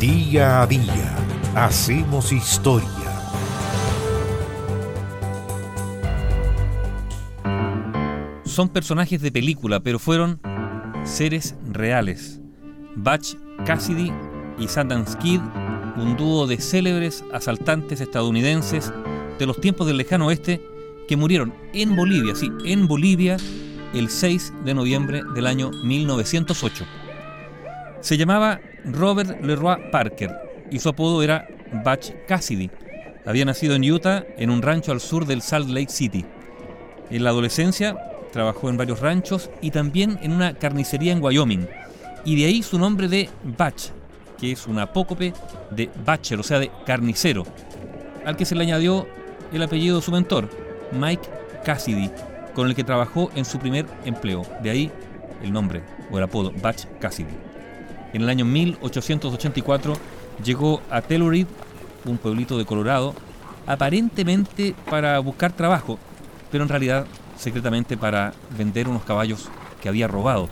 Día a día hacemos historia. Son personajes de película, pero fueron seres reales. Batch Cassidy y Sundance Kid, un dúo de célebres asaltantes estadounidenses de los tiempos del lejano oeste que murieron en Bolivia, sí, en Bolivia, el 6 de noviembre del año 1908. Se llamaba Robert Leroy Parker y su apodo era Batch Cassidy. Había nacido en Utah en un rancho al sur del Salt Lake City. En la adolescencia trabajó en varios ranchos y también en una carnicería en Wyoming. Y de ahí su nombre de Batch, que es un apócope de Batcher, o sea, de carnicero, al que se le añadió el apellido de su mentor, Mike Cassidy, con el que trabajó en su primer empleo. De ahí el nombre o el apodo Batch Cassidy. En el año 1884 llegó a Telluride, un pueblito de Colorado, aparentemente para buscar trabajo, pero en realidad secretamente para vender unos caballos que había robado.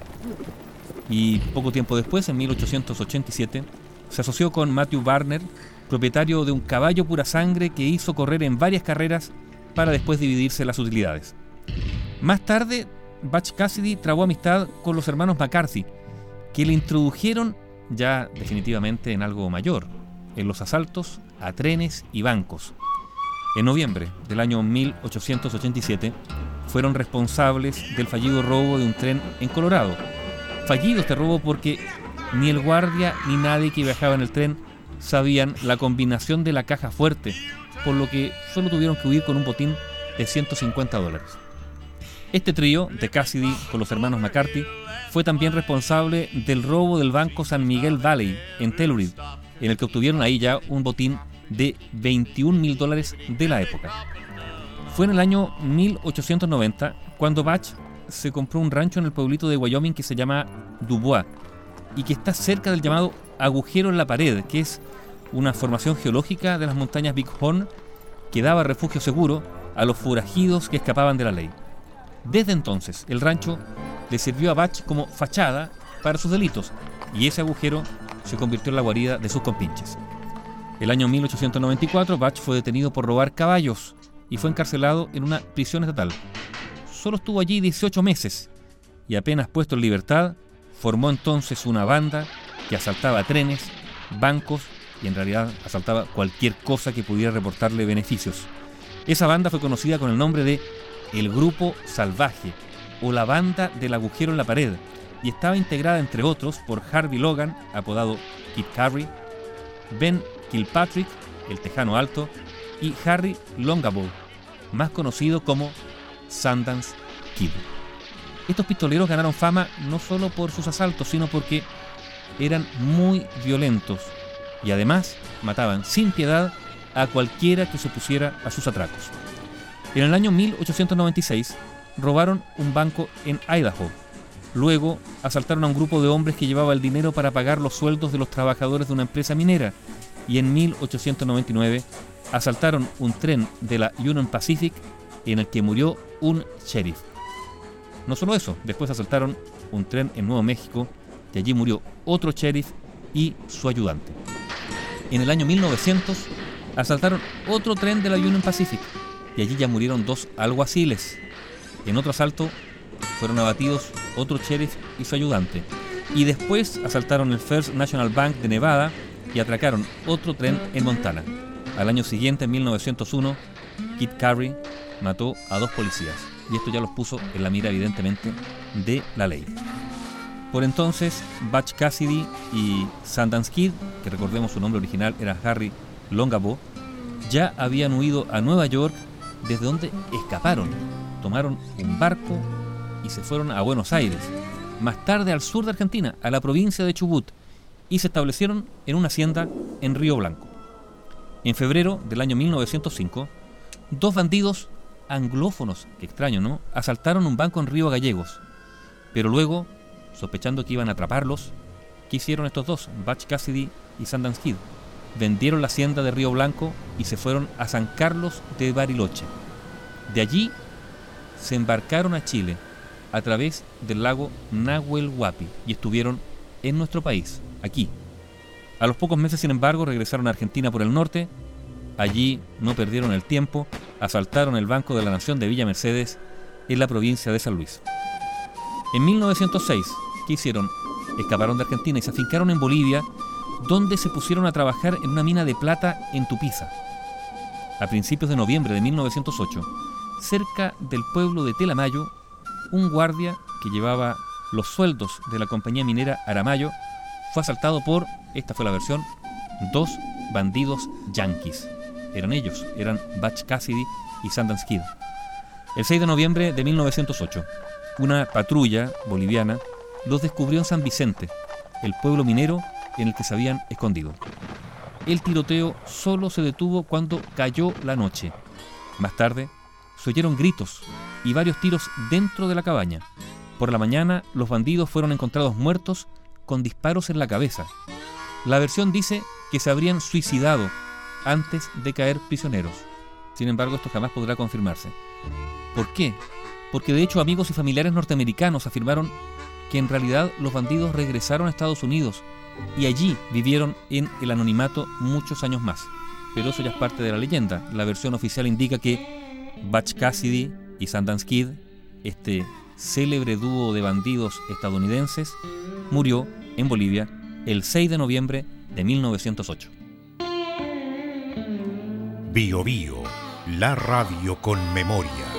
Y poco tiempo después, en 1887, se asoció con Matthew Barner, propietario de un caballo pura sangre que hizo correr en varias carreras para después dividirse las utilidades. Más tarde, Batch Cassidy trabó amistad con los hermanos McCarthy, que le introdujeron ya definitivamente en algo mayor, en los asaltos a trenes y bancos. En noviembre del año 1887 fueron responsables del fallido robo de un tren en Colorado. Fallido este robo porque ni el guardia ni nadie que viajaba en el tren sabían la combinación de la caja fuerte, por lo que solo tuvieron que huir con un botín de 150 dólares. Este trío de Cassidy con los hermanos McCarthy fue también responsable del robo del banco San Miguel Valley en Telluride, en el que obtuvieron ahí ya un botín de 21 mil dólares de la época. Fue en el año 1890 cuando Batch se compró un rancho en el pueblito de Wyoming que se llama Dubois y que está cerca del llamado agujero en la pared, que es una formación geológica de las montañas Big Horn que daba refugio seguro a los forajidos que escapaban de la ley. Desde entonces, el rancho le sirvió a Batch como fachada para sus delitos y ese agujero se convirtió en la guarida de sus compinches. El año 1894, Batch fue detenido por robar caballos y fue encarcelado en una prisión estatal. Solo estuvo allí 18 meses y apenas puesto en libertad, formó entonces una banda que asaltaba trenes, bancos y en realidad asaltaba cualquier cosa que pudiera reportarle beneficios. Esa banda fue conocida con el nombre de El Grupo Salvaje o la Banda del Agujero en la Pared y estaba integrada entre otros por Harvey Logan, apodado Kid Carey, Ben Kilpatrick, el Tejano Alto, y Harry Longable, más conocido como Sundance Kid. Estos pistoleros ganaron fama no solo por sus asaltos, sino porque eran muy violentos y además mataban sin piedad a cualquiera que se opusiera a sus atracos. En el año 1896 robaron un banco en Idaho. Luego asaltaron a un grupo de hombres que llevaba el dinero para pagar los sueldos de los trabajadores de una empresa minera. Y en 1899 asaltaron un tren de la Union Pacific en el que murió un sheriff. No solo eso, después asaltaron un tren en Nuevo México y allí murió otro sheriff y su ayudante. En el año 1900 asaltaron otro tren de la Union Pacific y allí ya murieron dos alguaciles. En otro asalto fueron abatidos otro sheriff y su ayudante. Y después asaltaron el First National Bank de Nevada y atracaron otro tren en Montana. Al año siguiente, en 1901, Kit Carey mató a dos policías. Y esto ya los puso en la mira, evidentemente, de la ley. Por entonces, Batch Cassidy y Sundance Kid, que recordemos su nombre original era Harry Longabo, ya habían huido a Nueva York desde donde escaparon. Tomaron un barco y se fueron a Buenos Aires, más tarde al sur de Argentina, a la provincia de Chubut, y se establecieron en una hacienda en Río Blanco. En febrero del año 1905, dos bandidos anglófonos, que extraño, ¿no?, asaltaron un banco en Río Gallegos. Pero luego, sospechando que iban a atraparlos, ¿qué hicieron estos dos, Batch Cassidy y Sundance? Vendieron la hacienda de Río Blanco y se fueron a San Carlos de Bariloche. De allí se embarcaron a Chile a través del lago Nahuel Huapi y estuvieron en nuestro país, aquí, A los pocos meses, sin embargo, regresaron a Argentina por el norte. Allí no perdieron el tiempo, asaltaron el Banco de la Nación de Villa Mercedes en la provincia de San Luis. En 1906, ¿qué hicieron? Escaparon de Argentina y se afincaron en Bolivia, donde se pusieron a trabajar en una mina de plata en Tupiza. A principios de noviembre de 1908, cerca del pueblo de Telamayo, un guardia que llevaba los sueldos de la compañía minera Aramayo fue asaltado por, esta fue la versión, dos bandidos yanquis. Eran ellos, eran Batch Cassidy y Sundance. El 6 de noviembre de 1908, una patrulla boliviana los descubrió en San Vicente, el pueblo minero en el que se habían escondido. El tiroteo solo se detuvo cuando cayó la noche. Más tarde, se oyeron gritos y varios tiros dentro de la cabaña. Por la mañana, los bandidos fueron encontrados muertos con disparos en la cabeza. La versión dice que se habrían suicidado antes de caer prisioneros. Sin embargo, esto jamás podrá confirmarse. ¿Por qué? Porque de hecho amigos y familiares norteamericanos afirmaron que en realidad los bandidos regresaron a Estados Unidos y allí vivieron en el anonimato muchos años más. Pero eso ya es parte de la leyenda. La versión oficial indica que Batch Cassidy y Sundance Kid, este célebre dúo de bandidos estadounidenses, murió en Bolivia el 6 de noviembre de 1908. Bio Bio, la radio con memoria.